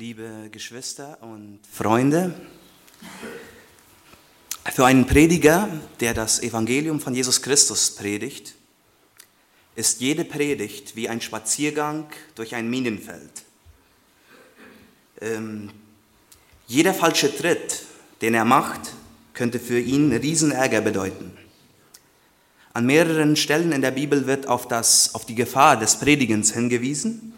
liebe Geschwister und Freunde. Für einen Prediger, der das Evangelium von Jesus Christus predigt, ist jede Predigt wie ein Spaziergang durch ein Minenfeld. Ähm, jeder falsche Tritt, den er macht, könnte für ihn Riesenärger bedeuten. An mehreren Stellen in der Bibel wird auf, das, auf die Gefahr des Predigens hingewiesen,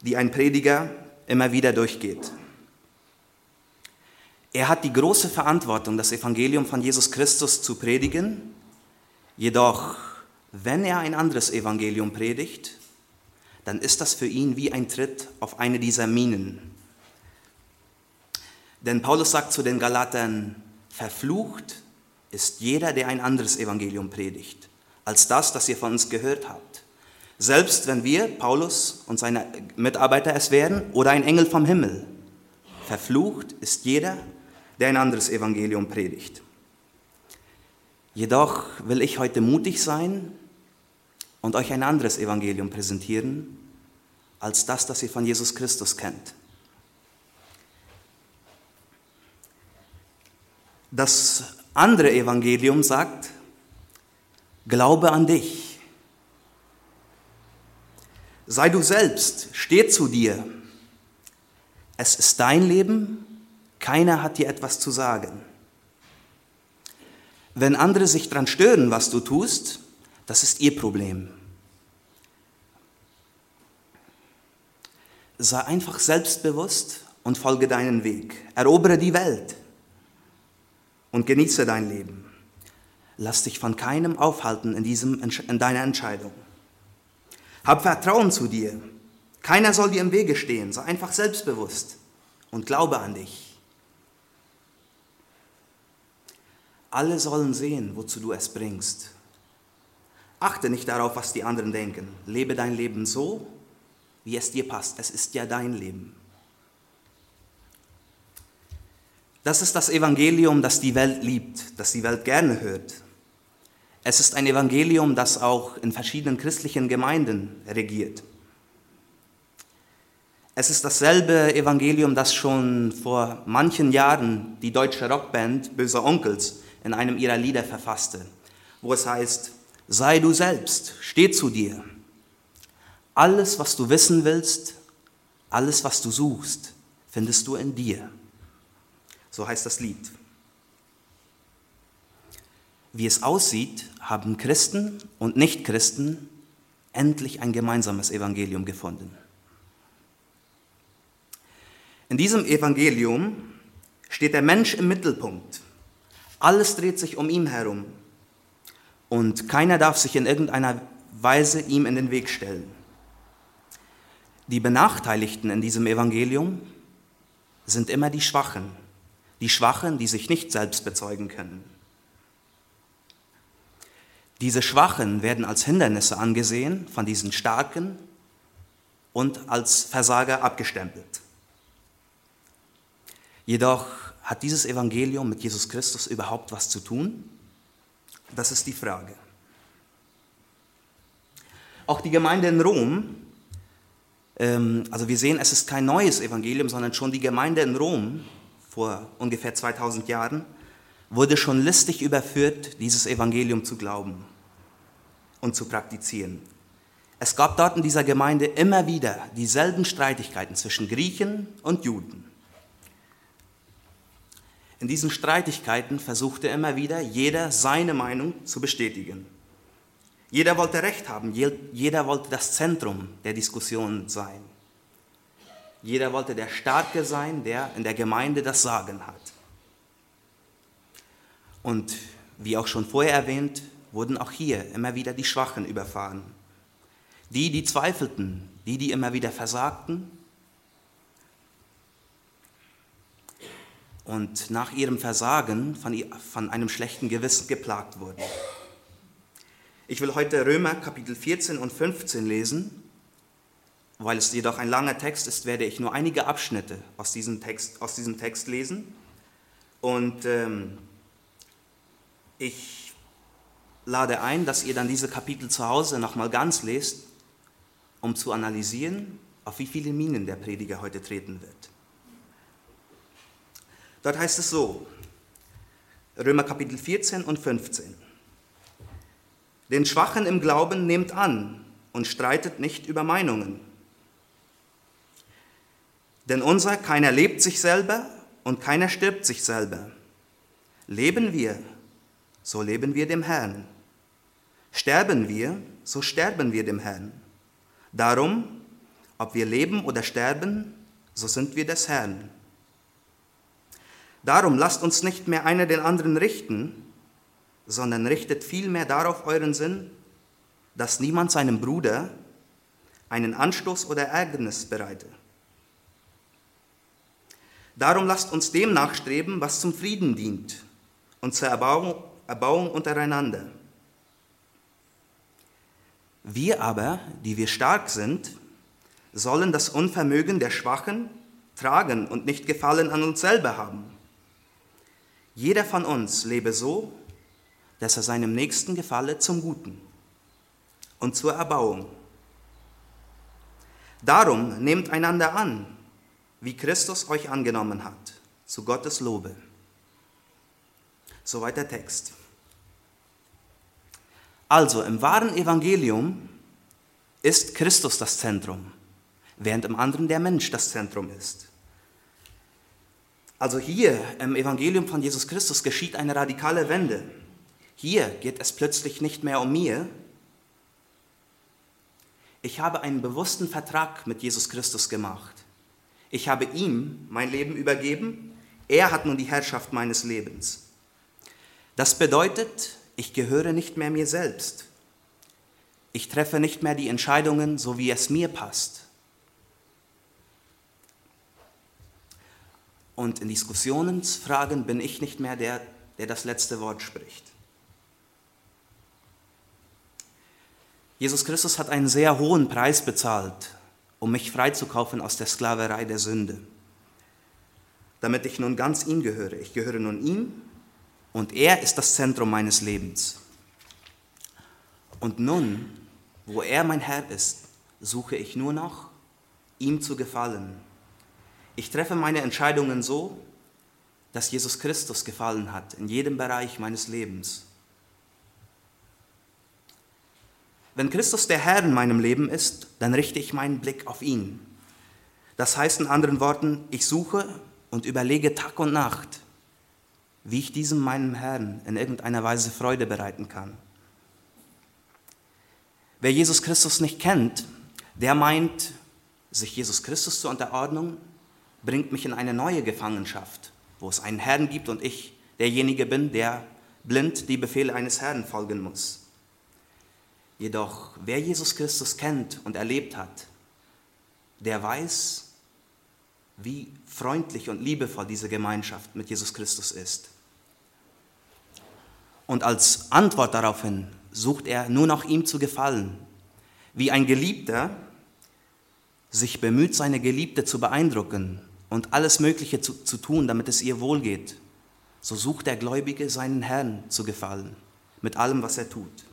die ein Prediger immer wieder durchgeht. Er hat die große Verantwortung, das Evangelium von Jesus Christus zu predigen, jedoch wenn er ein anderes Evangelium predigt, dann ist das für ihn wie ein Tritt auf eine dieser Minen. Denn Paulus sagt zu den Galatern, verflucht ist jeder, der ein anderes Evangelium predigt, als das, das ihr von uns gehört habt. Selbst wenn wir, Paulus und seine Mitarbeiter es wären, oder ein Engel vom Himmel. Verflucht ist jeder, der ein anderes Evangelium predigt. Jedoch will ich heute mutig sein und euch ein anderes Evangelium präsentieren als das, das ihr von Jesus Christus kennt. Das andere Evangelium sagt, glaube an dich. Sei du selbst, steh zu dir. Es ist dein Leben, keiner hat dir etwas zu sagen. Wenn andere sich daran stören, was du tust, das ist ihr Problem. Sei einfach selbstbewusst und folge deinen Weg. Erobere die Welt und genieße dein Leben. Lass dich von keinem aufhalten in, diesem, in deiner Entscheidung. Hab Vertrauen zu dir. Keiner soll dir im Wege stehen. Sei einfach selbstbewusst und glaube an dich. Alle sollen sehen, wozu du es bringst. Achte nicht darauf, was die anderen denken. Lebe dein Leben so, wie es dir passt. Es ist ja dein Leben. Das ist das Evangelium, das die Welt liebt, das die Welt gerne hört. Es ist ein Evangelium, das auch in verschiedenen christlichen Gemeinden regiert. Es ist dasselbe Evangelium, das schon vor manchen Jahren die deutsche Rockband Böser Onkels in einem ihrer Lieder verfasste, wo es heißt, sei du selbst, steh zu dir. Alles, was du wissen willst, alles, was du suchst, findest du in dir. So heißt das Lied. Wie es aussieht, haben Christen und Nichtchristen endlich ein gemeinsames Evangelium gefunden. In diesem Evangelium steht der Mensch im Mittelpunkt. Alles dreht sich um ihn herum und keiner darf sich in irgendeiner Weise ihm in den Weg stellen. Die Benachteiligten in diesem Evangelium sind immer die Schwachen, die Schwachen, die sich nicht selbst bezeugen können. Diese Schwachen werden als Hindernisse angesehen von diesen Starken und als Versager abgestempelt. Jedoch hat dieses Evangelium mit Jesus Christus überhaupt was zu tun? Das ist die Frage. Auch die Gemeinde in Rom, ähm, also wir sehen, es ist kein neues Evangelium, sondern schon die Gemeinde in Rom vor ungefähr 2000 Jahren wurde schon listig überführt, dieses Evangelium zu glauben und zu praktizieren. Es gab dort in dieser Gemeinde immer wieder dieselben Streitigkeiten zwischen Griechen und Juden. In diesen Streitigkeiten versuchte immer wieder jeder seine Meinung zu bestätigen. Jeder wollte Recht haben, jeder wollte das Zentrum der Diskussion sein. Jeder wollte der Starke sein, der in der Gemeinde das Sagen hat. Und wie auch schon vorher erwähnt, wurden auch hier immer wieder die Schwachen überfahren. Die, die zweifelten, die, die immer wieder versagten und nach ihrem Versagen von, von einem schlechten Gewissen geplagt wurden. Ich will heute Römer Kapitel 14 und 15 lesen. Weil es jedoch ein langer Text ist, werde ich nur einige Abschnitte aus diesem Text, aus diesem Text lesen. Und ähm, ich lade ein, dass ihr dann diese Kapitel zu Hause nochmal ganz lest, um zu analysieren, auf wie viele Minen der Prediger heute treten wird. Dort heißt es so, Römer Kapitel 14 und 15. Den Schwachen im Glauben nehmt an und streitet nicht über Meinungen. Denn unser keiner lebt sich selber und keiner stirbt sich selber. Leben wir, so leben wir dem Herrn. Sterben wir, so sterben wir dem Herrn. Darum, ob wir leben oder sterben, so sind wir des Herrn. Darum lasst uns nicht mehr einer den anderen richten, sondern richtet vielmehr darauf euren Sinn, dass niemand seinem Bruder einen Anstoß oder Ärgernis bereite. Darum lasst uns dem nachstreben, was zum Frieden dient und zur Erbauung, Erbauung untereinander. Wir aber, die wir stark sind, sollen das Unvermögen der Schwachen tragen und nicht Gefallen an uns selber haben. Jeder von uns lebe so, dass er seinem Nächsten gefalle zum Guten und zur Erbauung. Darum nehmt einander an, wie Christus euch angenommen hat, zu Gottes Lobe. Soweit der Text. Also im wahren Evangelium ist Christus das Zentrum, während im anderen der Mensch das Zentrum ist. Also hier im Evangelium von Jesus Christus geschieht eine radikale Wende. Hier geht es plötzlich nicht mehr um mir. Ich habe einen bewussten Vertrag mit Jesus Christus gemacht. Ich habe ihm mein Leben übergeben. Er hat nun die Herrschaft meines Lebens. Das bedeutet, ich gehöre nicht mehr mir selbst. Ich treffe nicht mehr die Entscheidungen, so wie es mir passt. Und in Diskussionsfragen bin ich nicht mehr der, der das letzte Wort spricht. Jesus Christus hat einen sehr hohen Preis bezahlt, um mich freizukaufen aus der Sklaverei der Sünde, damit ich nun ganz ihm gehöre. Ich gehöre nun ihm und er ist das Zentrum meines Lebens. Und nun, wo er mein Herr ist, suche ich nur noch, ihm zu gefallen. Ich treffe meine Entscheidungen so, dass Jesus Christus gefallen hat in jedem Bereich meines Lebens. Wenn Christus der Herr in meinem Leben ist, dann richte ich meinen Blick auf ihn. Das heißt in anderen Worten, ich suche und überlege Tag und Nacht, wie ich diesem meinem Herrn in irgendeiner Weise Freude bereiten kann. Wer Jesus Christus nicht kennt, der meint, sich Jesus Christus zur Unterordnung bringt mich in eine neue Gefangenschaft, wo es einen Herrn gibt und ich derjenige bin, der blind die Befehle eines Herrn folgen muss. Jedoch, wer Jesus Christus kennt und erlebt hat, der weiß, wie freundlich und liebevoll diese Gemeinschaft mit Jesus Christus ist. Und als Antwort daraufhin sucht er nur noch ihm zu gefallen, wie ein Geliebter sich bemüht, seine Geliebte zu beeindrucken und alles Mögliche zu, zu tun, damit es ihr wohlgeht. So sucht der Gläubige seinen Herrn zu gefallen, mit allem, was er tut.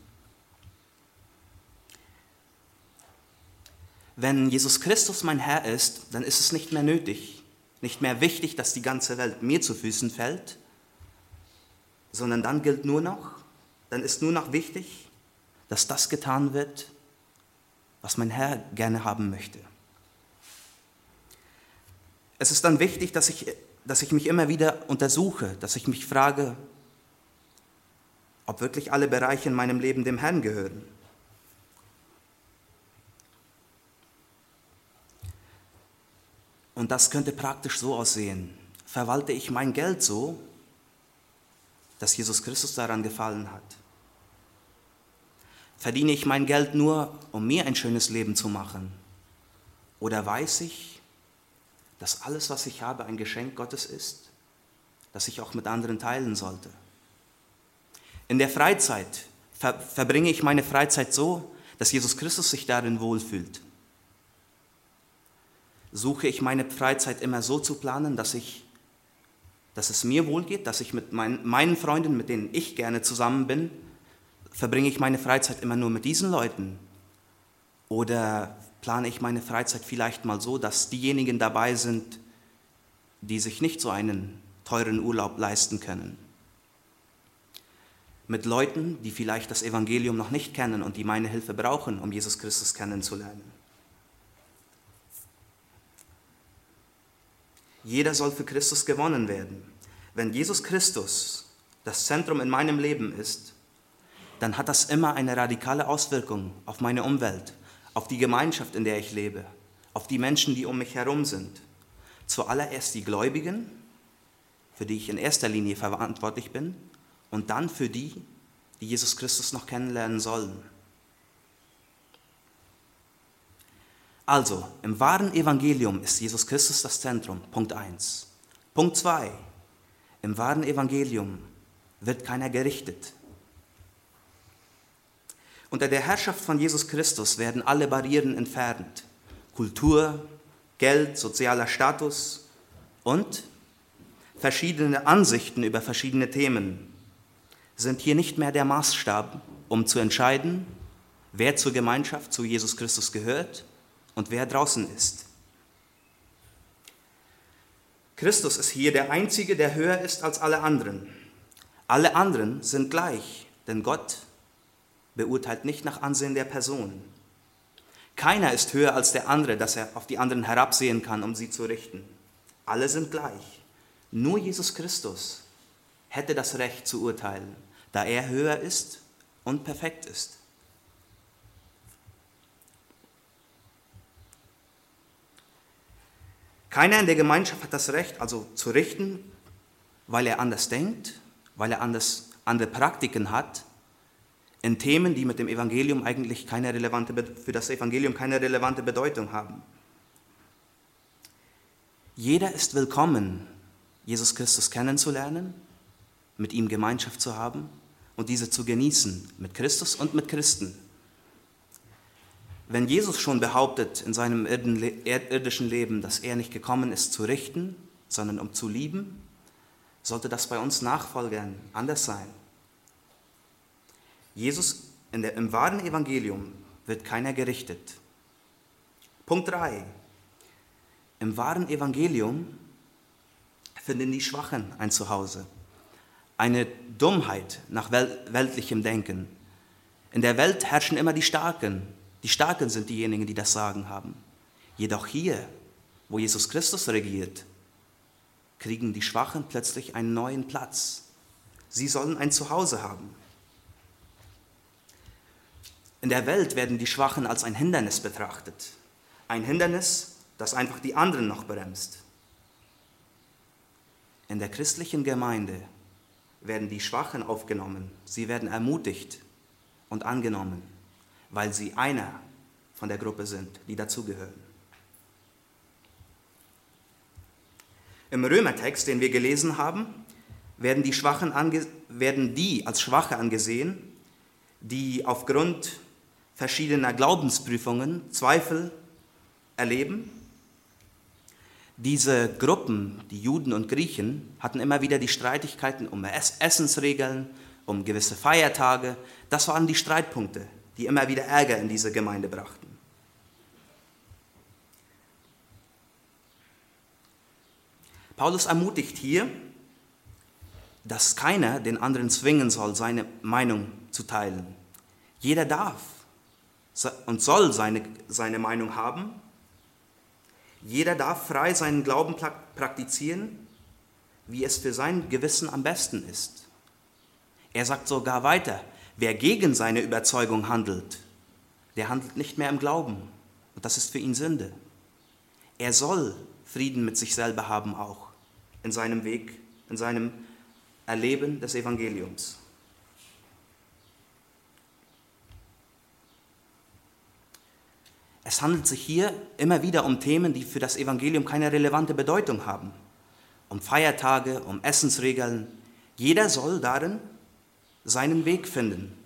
Wenn Jesus Christus mein Herr ist, dann ist es nicht mehr nötig, nicht mehr wichtig, dass die ganze Welt mir zu Füßen fällt, sondern dann gilt nur noch, dann ist nur noch wichtig, dass das getan wird, was mein Herr gerne haben möchte. Es ist dann wichtig, dass ich, dass ich mich immer wieder untersuche, dass ich mich frage, ob wirklich alle Bereiche in meinem Leben dem Herrn gehören. Und das könnte praktisch so aussehen. Verwalte ich mein Geld so, dass Jesus Christus daran gefallen hat? Verdiene ich mein Geld nur, um mir ein schönes Leben zu machen? Oder weiß ich, dass alles, was ich habe, ein Geschenk Gottes ist, das ich auch mit anderen teilen sollte? In der Freizeit ver verbringe ich meine Freizeit so, dass Jesus Christus sich darin wohlfühlt suche ich meine Freizeit immer so zu planen, dass, ich, dass es mir wohlgeht, dass ich mit mein, meinen Freunden, mit denen ich gerne zusammen bin, verbringe ich meine Freizeit immer nur mit diesen Leuten? Oder plane ich meine Freizeit vielleicht mal so, dass diejenigen dabei sind, die sich nicht so einen teuren Urlaub leisten können. Mit Leuten, die vielleicht das Evangelium noch nicht kennen und die meine Hilfe brauchen, um Jesus Christus kennenzulernen. Jeder soll für Christus gewonnen werden. Wenn Jesus Christus das Zentrum in meinem Leben ist, dann hat das immer eine radikale Auswirkung auf meine Umwelt, auf die Gemeinschaft, in der ich lebe, auf die Menschen, die um mich herum sind. Zuallererst die Gläubigen, für die ich in erster Linie verantwortlich bin, und dann für die, die Jesus Christus noch kennenlernen sollen. Also, im wahren Evangelium ist Jesus Christus das Zentrum, Punkt 1. Punkt 2. Im wahren Evangelium wird keiner gerichtet. Unter der Herrschaft von Jesus Christus werden alle Barrieren entfernt. Kultur, Geld, sozialer Status und verschiedene Ansichten über verschiedene Themen sind hier nicht mehr der Maßstab, um zu entscheiden, wer zur Gemeinschaft zu Jesus Christus gehört und wer draußen ist. Christus ist hier der Einzige, der höher ist als alle anderen. Alle anderen sind gleich, denn Gott beurteilt nicht nach Ansehen der Person. Keiner ist höher als der andere, dass er auf die anderen herabsehen kann, um sie zu richten. Alle sind gleich. Nur Jesus Christus hätte das Recht zu urteilen, da er höher ist und perfekt ist. Keiner in der Gemeinschaft hat das Recht, also zu richten, weil er anders denkt, weil er anders, andere Praktiken hat, in Themen, die mit dem Evangelium eigentlich keine relevante, für das Evangelium keine relevante Bedeutung haben. Jeder ist willkommen, Jesus Christus kennenzulernen, mit ihm Gemeinschaft zu haben und diese zu genießen, mit Christus und mit Christen. Wenn Jesus schon behauptet in seinem irdischen Leben, dass er nicht gekommen ist zu richten, sondern um zu lieben, sollte das bei uns Nachfolgern anders sein. Jesus der, im wahren Evangelium wird keiner gerichtet. Punkt 3. Im wahren Evangelium finden die Schwachen ein Zuhause. Eine Dummheit nach weltlichem Denken. In der Welt herrschen immer die Starken. Die Starken sind diejenigen, die das Sagen haben. Jedoch hier, wo Jesus Christus regiert, kriegen die Schwachen plötzlich einen neuen Platz. Sie sollen ein Zuhause haben. In der Welt werden die Schwachen als ein Hindernis betrachtet. Ein Hindernis, das einfach die anderen noch bremst. In der christlichen Gemeinde werden die Schwachen aufgenommen. Sie werden ermutigt und angenommen, weil sie einer von der Gruppe sind, die dazugehören. Im Römertext, den wir gelesen haben, werden die, Schwachen werden die als Schwache angesehen, die aufgrund verschiedener Glaubensprüfungen Zweifel erleben. Diese Gruppen, die Juden und Griechen, hatten immer wieder die Streitigkeiten um Essensregeln, um gewisse Feiertage. Das waren die Streitpunkte, die immer wieder Ärger in diese Gemeinde brachten. Paulus ermutigt hier, dass keiner den anderen zwingen soll, seine Meinung zu teilen. Jeder darf und soll seine, seine Meinung haben. Jeder darf frei seinen Glauben praktizieren, wie es für sein Gewissen am besten ist. Er sagt sogar weiter, wer gegen seine Überzeugung handelt, der handelt nicht mehr im Glauben. Und das ist für ihn Sünde. Er soll Frieden mit sich selber haben auch in seinem Weg, in seinem Erleben des Evangeliums. Es handelt sich hier immer wieder um Themen, die für das Evangelium keine relevante Bedeutung haben. Um Feiertage, um Essensregeln. Jeder soll darin seinen Weg finden.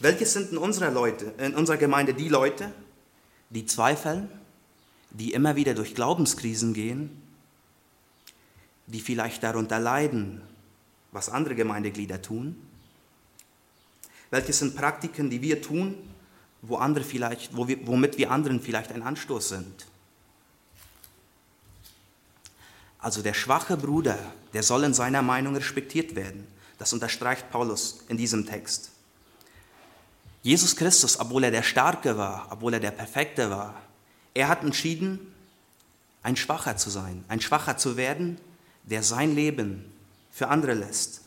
Welches sind in unserer, Leute, in unserer Gemeinde die Leute, die zweifeln, die immer wieder durch Glaubenskrisen gehen, die vielleicht darunter leiden, was andere Gemeindeglieder tun? Welches sind Praktiken, die wir tun, wo andere vielleicht, womit wir anderen vielleicht ein Anstoß sind? Also der schwache Bruder, der soll in seiner Meinung respektiert werden. Das unterstreicht Paulus in diesem Text. Jesus Christus, obwohl er der Starke war, obwohl er der Perfekte war, er hat entschieden, ein Schwacher zu sein, ein Schwacher zu werden, der sein Leben für andere lässt.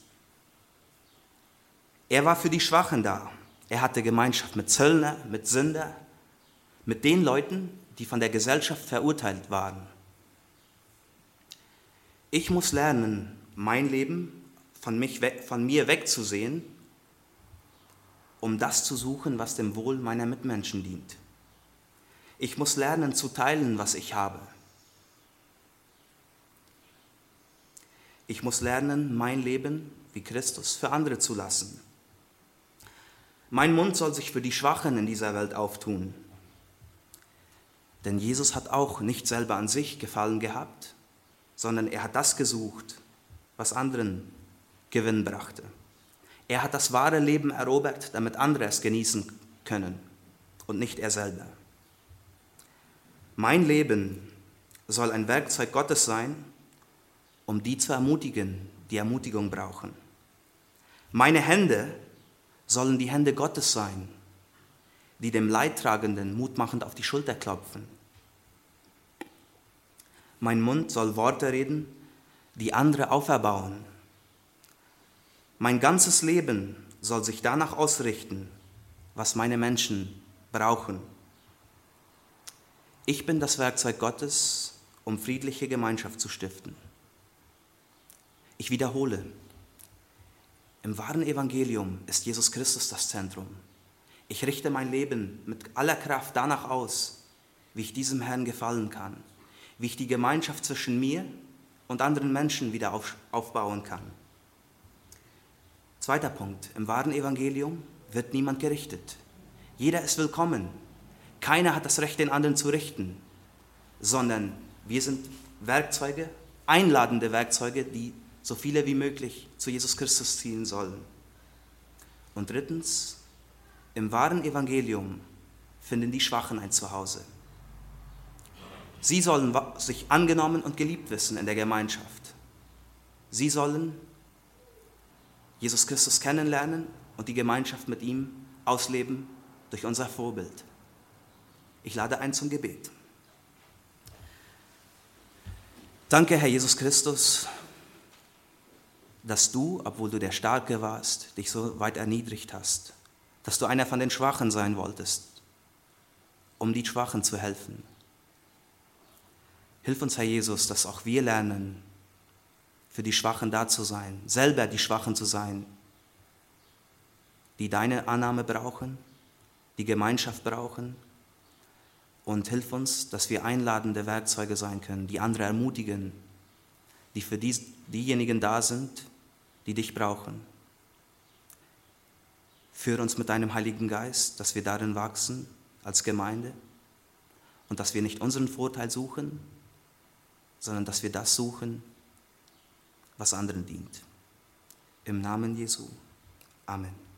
Er war für die Schwachen da. Er hatte Gemeinschaft mit Zöllner, mit Sünder, mit den Leuten, die von der Gesellschaft verurteilt waren. Ich muss lernen, mein Leben von, mich weg, von mir wegzusehen, um das zu suchen, was dem Wohl meiner Mitmenschen dient. Ich muss lernen zu teilen, was ich habe. Ich muss lernen, mein Leben wie Christus für andere zu lassen. Mein Mund soll sich für die Schwachen in dieser Welt auftun. Denn Jesus hat auch nicht selber an sich Gefallen gehabt, sondern er hat das gesucht, was anderen Gewinn brachte. Er hat das wahre Leben erobert, damit andere es genießen können und nicht er selber. Mein Leben soll ein Werkzeug Gottes sein, um die zu ermutigen, die Ermutigung brauchen. Meine Hände sollen die Hände Gottes sein, die dem Leidtragenden mutmachend auf die Schulter klopfen. Mein Mund soll Worte reden, die andere auferbauen. Mein ganzes Leben soll sich danach ausrichten, was meine Menschen brauchen. Ich bin das Werkzeug Gottes, um friedliche Gemeinschaft zu stiften. Ich wiederhole, im wahren Evangelium ist Jesus Christus das Zentrum. Ich richte mein Leben mit aller Kraft danach aus, wie ich diesem Herrn gefallen kann, wie ich die Gemeinschaft zwischen mir und anderen Menschen wieder auf, aufbauen kann. Zweiter Punkt, im wahren Evangelium wird niemand gerichtet. Jeder ist willkommen. Keiner hat das Recht, den anderen zu richten, sondern wir sind Werkzeuge, einladende Werkzeuge, die so viele wie möglich zu Jesus Christus ziehen sollen. Und drittens, im wahren Evangelium finden die Schwachen ein Zuhause. Sie sollen sich angenommen und geliebt wissen in der Gemeinschaft. Sie sollen Jesus Christus kennenlernen und die Gemeinschaft mit ihm ausleben durch unser Vorbild. Ich lade ein zum Gebet. Danke, Herr Jesus Christus, dass du, obwohl du der Starke warst, dich so weit erniedrigt hast, dass du einer von den Schwachen sein wolltest, um die Schwachen zu helfen. Hilf uns, Herr Jesus, dass auch wir lernen, für die Schwachen da zu sein, selber die Schwachen zu sein, die deine Annahme brauchen, die Gemeinschaft brauchen. Und hilf uns, dass wir einladende Werkzeuge sein können, die andere ermutigen, die für die, diejenigen da sind, die dich brauchen. Führe uns mit deinem Heiligen Geist, dass wir darin wachsen als Gemeinde und dass wir nicht unseren Vorteil suchen, sondern dass wir das suchen, was anderen dient. Im Namen Jesu. Amen.